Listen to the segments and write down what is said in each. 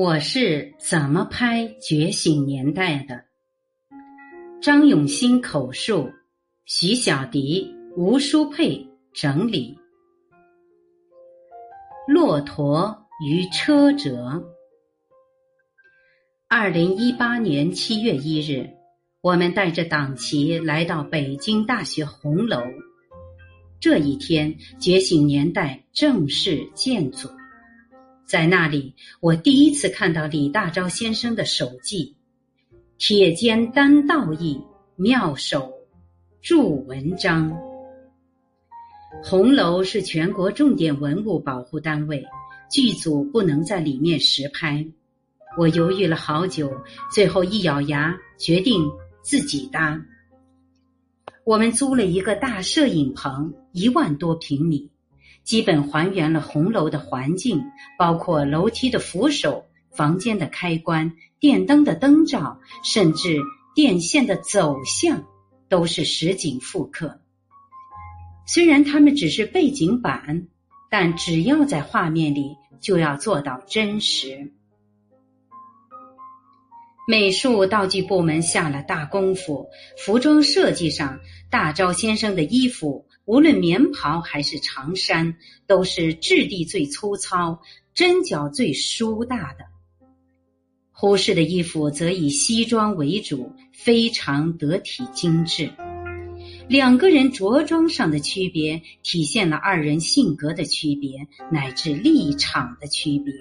我是怎么拍《觉醒年代》的？张永新口述，徐小迪、吴淑佩整理。骆驼与车辙。二零一八年七月一日，我们带着党旗来到北京大学红楼。这一天，《觉醒年代》正式建组。在那里，我第一次看到李大钊先生的手记：“铁肩担道义，妙手著文章。”红楼是全国重点文物保护单位，剧组不能在里面实拍。我犹豫了好久，最后一咬牙，决定自己搭。我们租了一个大摄影棚，一万多平米。基本还原了红楼的环境，包括楼梯的扶手、房间的开关、电灯的灯罩，甚至电线的走向，都是实景复刻。虽然他们只是背景板，但只要在画面里，就要做到真实。美术道具部门下了大功夫，服装设计上，大钊先生的衣服。无论棉袍还是长衫，都是质地最粗糙、针脚最疏大的。胡适的衣服则以西装为主，非常得体精致。两个人着装上的区别，体现了二人性格的区别，乃至立场的区别。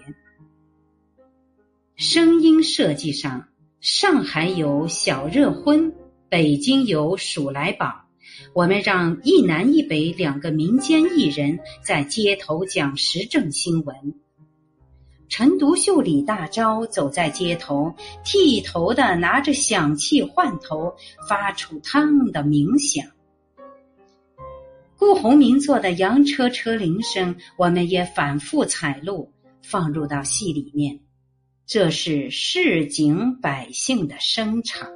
声音设计上，上海有小热昏，北京有鼠来宝。我们让一南一北两个民间艺人，在街头讲时政新闻。陈独秀、李大钊走在街头，剃头的拿着响器换头，发出汤的鸣响。顾鸿明做的洋车车铃声，我们也反复采录，放入到戏里面。这是市井百姓的声场。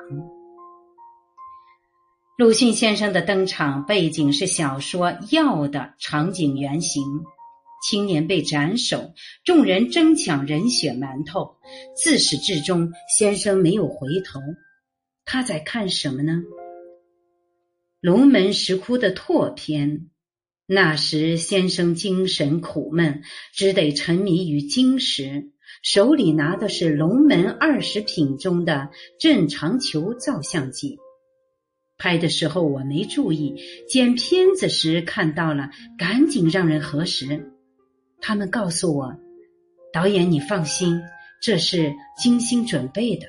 鲁迅先生的登场背景是小说《药》的场景原型。青年被斩首，众人争抢人血馒头。自始至终，先生没有回头。他在看什么呢？龙门石窟的拓片。那时先生精神苦闷，只得沉迷于经石，手里拿的是龙门二十品中的正长球照相机。拍的时候我没注意，剪片子时看到了，赶紧让人核实。他们告诉我：“导演，你放心，这是精心准备的。”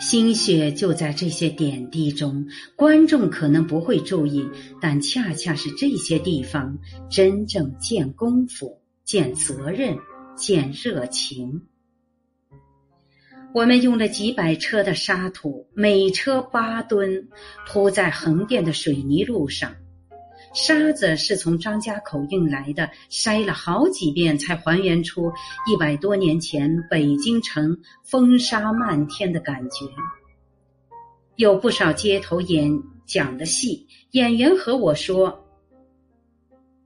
心血就在这些点滴中，观众可能不会注意，但恰恰是这些地方真正见功夫、见责任、见热情。我们用了几百车的沙土，每车八吨，铺在横店的水泥路上。沙子是从张家口运来的，筛了好几遍才还原出一百多年前北京城风沙漫天的感觉。有不少街头演讲的戏，演员和我说，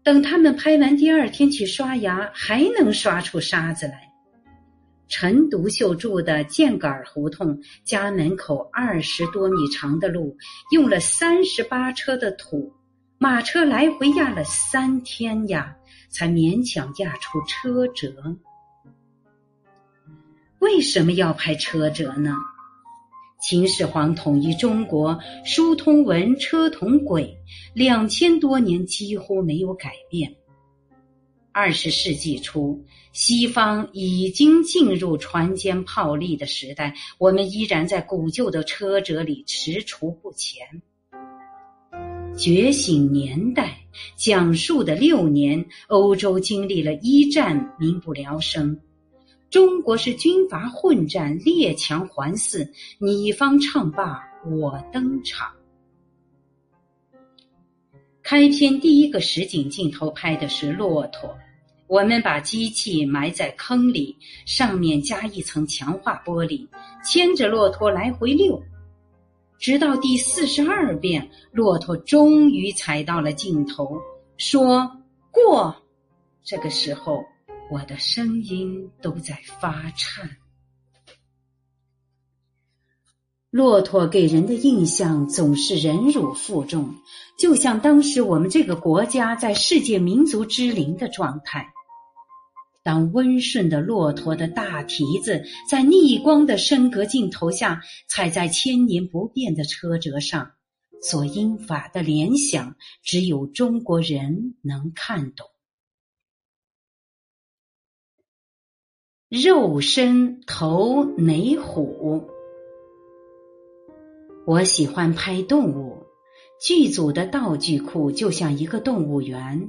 等他们拍完第二天去刷牙，还能刷出沙子来。陈独秀住的箭杆胡同，家门口二十多米长的路，用了三十八车的土，马车来回压了三天呀，才勉强压出车辙。为什么要拍车辙呢？秦始皇统一中国，书通文，车同轨，两千多年几乎没有改变。二十世纪初，西方已经进入船坚炮利的时代，我们依然在古旧的车辙里踟蹰不前。觉醒年代讲述的六年，欧洲经历了一战，民不聊生；中国是军阀混战，列强环伺，你方唱罢我登场。开篇第一个实景镜头拍的是骆驼。我们把机器埋在坑里，上面加一层强化玻璃，牵着骆驼来回溜，直到第四十二遍，骆驼终于踩到了尽头，说过。这个时候，我的声音都在发颤。骆驼给人的印象总是忍辱负重，就像当时我们这个国家在世界民族之林的状态。当温顺的骆驼的大蹄子在逆光的升格镜头下踩在千年不变的车辙上，所引发的联想，只有中国人能看懂。肉身头哪虎？我喜欢拍动物，剧组的道具库就像一个动物园，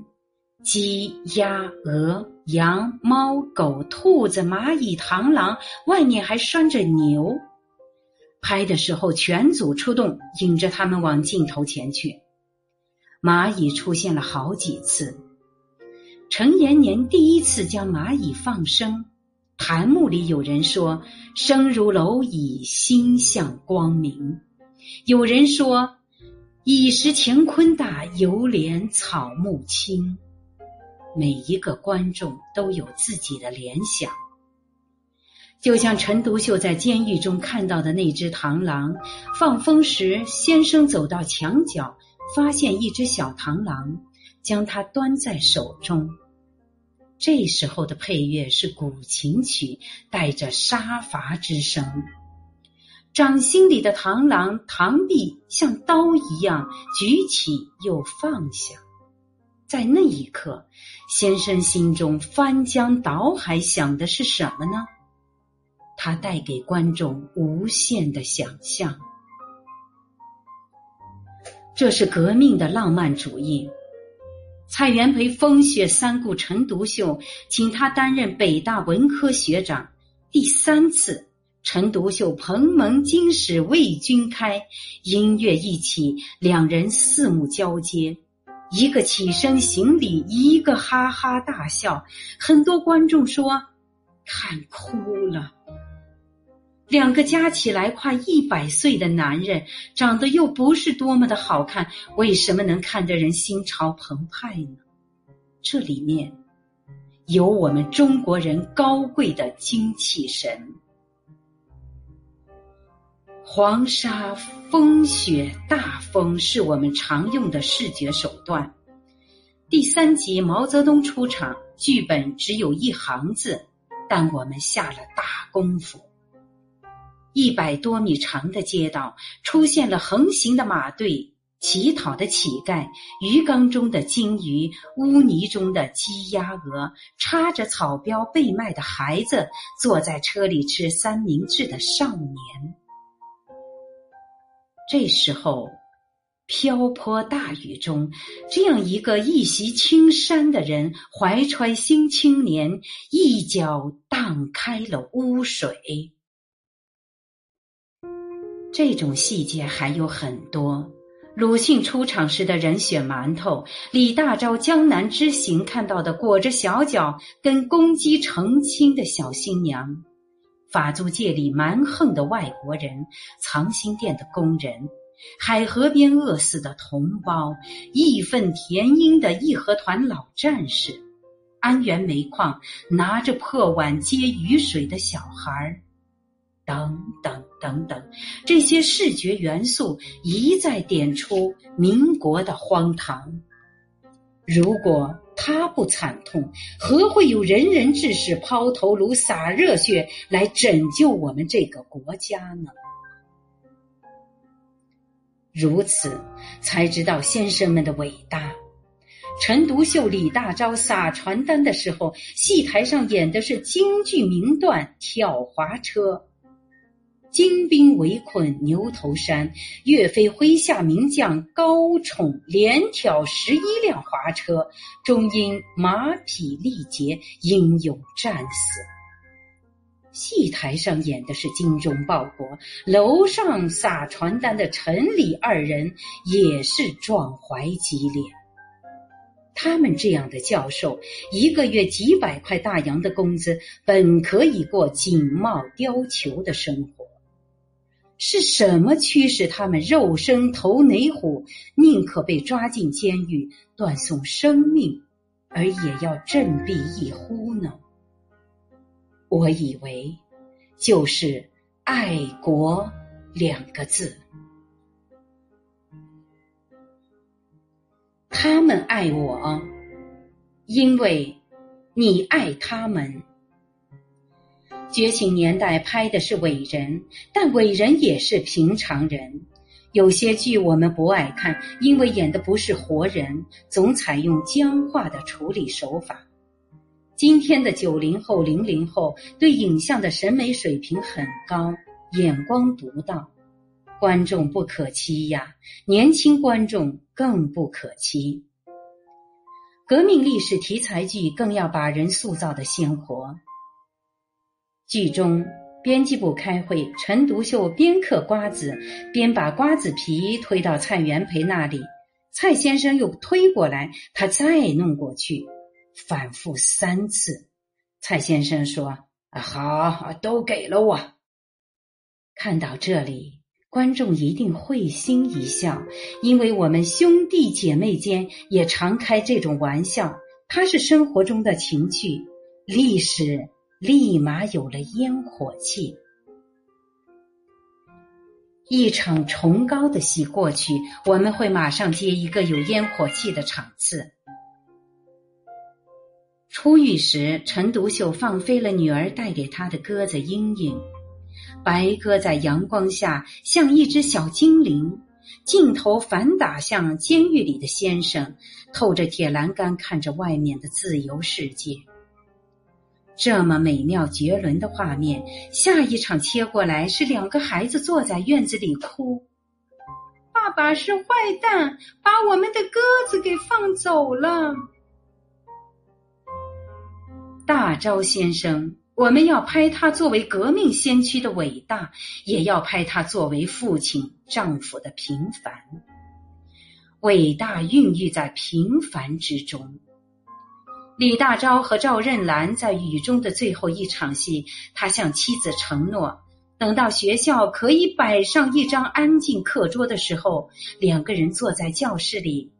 鸡、鸭、鹅、羊、猫、狗、兔子、蚂蚁、螳螂，外面还拴着牛。拍的时候，全组出动，引着他们往镜头前去。蚂蚁出现了好几次。陈延年第一次将蚂蚁放生，弹幕里有人说：“生如蝼蚁，心向光明。”有人说：“蚁食乾坤大，犹怜草木青。”每一个观众都有自己的联想，就像陈独秀在监狱中看到的那只螳螂。放风时，先生走到墙角，发现一只小螳螂，将它端在手中。这时候的配乐是古琴曲，带着杀伐之声。掌心里的螳螂，螳臂像刀一样举起又放下，在那一刻，先生心中翻江倒海，想的是什么呢？他带给观众无限的想象。这是革命的浪漫主义。蔡元培风雪三顾陈独秀，请他担任北大文科学长，第三次。陈独秀蓬门今始为君开，音乐一起，两人四目交接，一个起身行礼，一个哈哈大笑。很多观众说看哭了。两个加起来快一百岁的男人，长得又不是多么的好看，为什么能看得人心潮澎湃呢？这里面有我们中国人高贵的精气神。黄沙、风雪、大风是我们常用的视觉手段。第三集毛泽东出场，剧本只有一行字，但我们下了大功夫。一百多米长的街道出现了横行的马队、乞讨的乞丐、鱼缸中的金鱼、污泥中的鸡鸭鹅、插着草标被卖的孩子、坐在车里吃三明治的少年。这时候，瓢泼大雨中，这样一个一袭青衫的人，怀揣新青年，一脚荡开了污水。这种细节还有很多。鲁迅出场时的人血馒头，李大钊江南之行看到的裹着小脚跟公鸡成亲的小新娘。法租界里蛮横的外国人，藏心店的工人，海河边饿死的同胞，义愤填膺的义和团老战士，安源煤矿拿着破碗接雨水的小孩等等等等，这些视觉元素一再点出民国的荒唐。如果他不惨痛，何会有仁人志士抛头颅、洒热血来拯救我们这个国家呢？如此，才知道先生们的伟大。陈独秀、李大钊撒传单的时候，戏台上演的是京剧名段《跳滑车》。精兵围困牛头山，岳飞麾下名将高宠连挑十一辆滑车，终因马匹力竭，英勇战死。戏台上演的是精忠报国，楼上撒传单的陈李二人也是壮怀激烈。他们这样的教授，一个月几百块大洋的工资，本可以过锦帽貂裘的生活。是什么驱使他们肉身投哪虎，宁可被抓进监狱断送生命，而也要振臂一呼呢？我以为就是“爱国”两个字。他们爱我，因为你爱他们。觉醒年代拍的是伟人，但伟人也是平常人。有些剧我们不爱看，因为演的不是活人，总采用僵化的处理手法。今天的九零后、零零后对影像的审美水平很高，眼光独到，观众不可欺呀，年轻观众更不可欺。革命历史题材剧更要把人塑造的鲜活。剧中，编辑部开会，陈独秀边嗑瓜子，边把瓜子皮推到蔡元培那里。蔡先生又推过来，他再弄过去，反复三次。蔡先生说：“啊好，都给了我。”看到这里，观众一定会心一笑，因为我们兄弟姐妹间也常开这种玩笑。它是生活中的情趣，历史。立马有了烟火气。一场崇高的戏过去，我们会马上接一个有烟火气的场次。出狱时，陈独秀放飞了女儿带给他的鸽子英英，白鸽在阳光下像一只小精灵。镜头反打向监狱里的先生，透着铁栏杆看着外面的自由世界。这么美妙绝伦的画面，下一场切过来是两个孩子坐在院子里哭。爸爸是坏蛋，把我们的鸽子给放走了。大钊先生，我们要拍他作为革命先驱的伟大，也要拍他作为父亲、丈夫的平凡。伟大孕育在平凡之中。李大钊和赵任兰在雨中的最后一场戏，他向妻子承诺，等到学校可以摆上一张安静课桌的时候，两个人坐在教室里，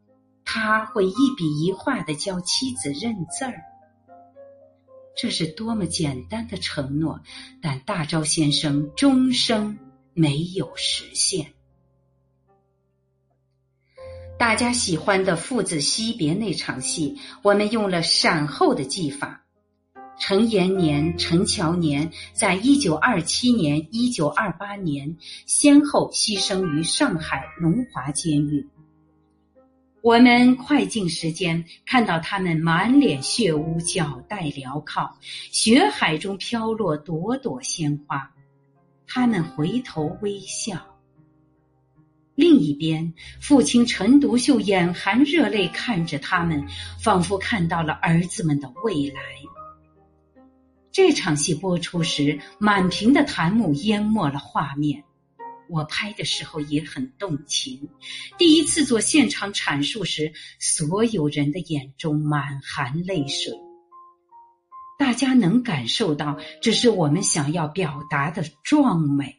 他会一笔一画的教妻子认字儿。这是多么简单的承诺，但大钊先生终生没有实现。大家喜欢的父子惜别那场戏，我们用了闪后的技法。陈延年、陈乔年在一九二七年、一九二八年先后牺牲于上海龙华监狱。我们快进时间看到他们满脸血污、脚带镣铐，血海中飘落朵朵鲜花，他们回头微笑。另一边，父亲陈独秀眼含热泪看着他们，仿佛看到了儿子们的未来。这场戏播出时，满屏的弹幕淹没了画面。我拍的时候也很动情，第一次做现场阐述时，所有人的眼中满含泪水。大家能感受到，这是我们想要表达的壮美。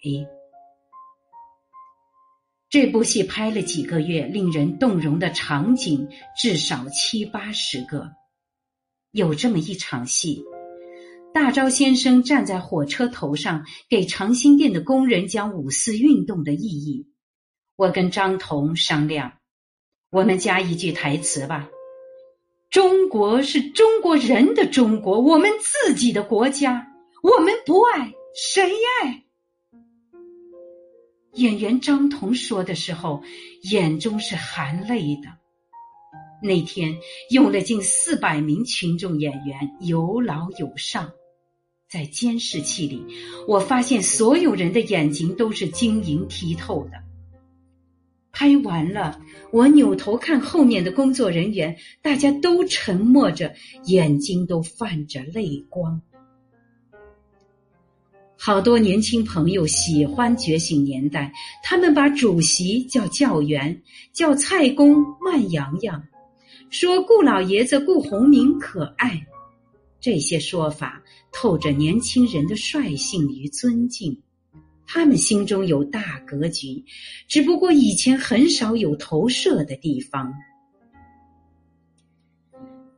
这部戏拍了几个月，令人动容的场景至少七八十个。有这么一场戏，大钊先生站在火车头上，给长辛店的工人讲五四运动的意义。我跟张彤商量，我们加一句台词吧：“中国是中国人的中国，我们自己的国家，我们不爱谁爱？”演员张彤说的时候，眼中是含泪的。那天用了近四百名群众演员，有老有少，在监视器里，我发现所有人的眼睛都是晶莹剔透的。拍完了，我扭头看后面的工作人员，大家都沉默着，眼睛都泛着泪光。好多年轻朋友喜欢《觉醒年代》，他们把主席叫教员，叫蔡公慢洋洋，说顾老爷子顾鸿铭可爱。这些说法透着年轻人的率性与尊敬，他们心中有大格局，只不过以前很少有投射的地方。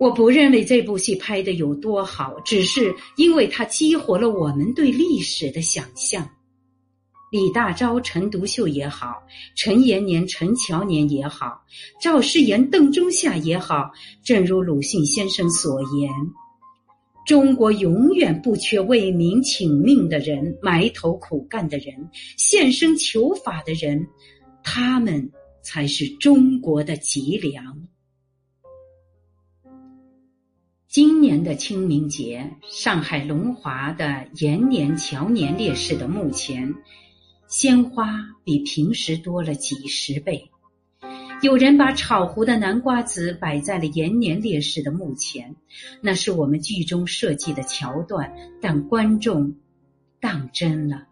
我不认为这部戏拍的有多好，只是因为它激活了我们对历史的想象。李大钊、陈独秀也好，陈延年、陈乔年也好，赵世炎、邓中夏也好，正如鲁迅先生所言：“中国永远不缺为民请命的人、埋头苦干的人、献身求法的人，他们才是中国的脊梁。”今年的清明节，上海龙华的延年、乔年烈士的墓前。鲜花比平时多了几十倍，有人把炒糊的南瓜子摆在了延年烈士的墓前，那是我们剧中设计的桥段，但观众当真了。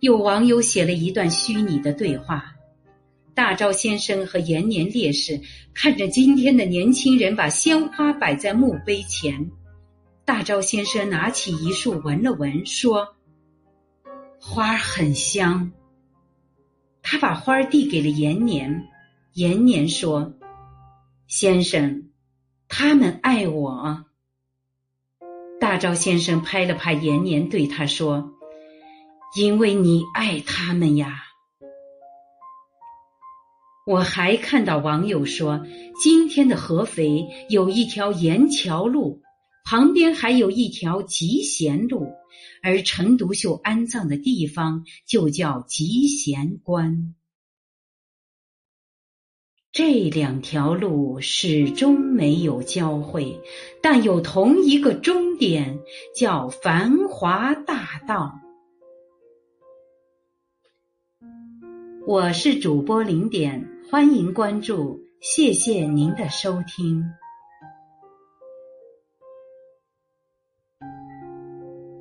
有网友写了一段虚拟的对话：大钊先生和延年烈士看着今天的年轻人把鲜花摆在墓碑前，大钊先生拿起一束闻了闻，说。花很香，他把花递给了延年。延年说：“先生，他们爱我。”大钊先生拍了拍延年，对他说：“因为你爱他们呀。”我还看到网友说，今天的合肥有一条沿桥路。旁边还有一条集贤路，而陈独秀安葬的地方就叫集贤关。这两条路始终没有交汇，但有同一个终点，叫繁华大道。我是主播零点，欢迎关注，谢谢您的收听。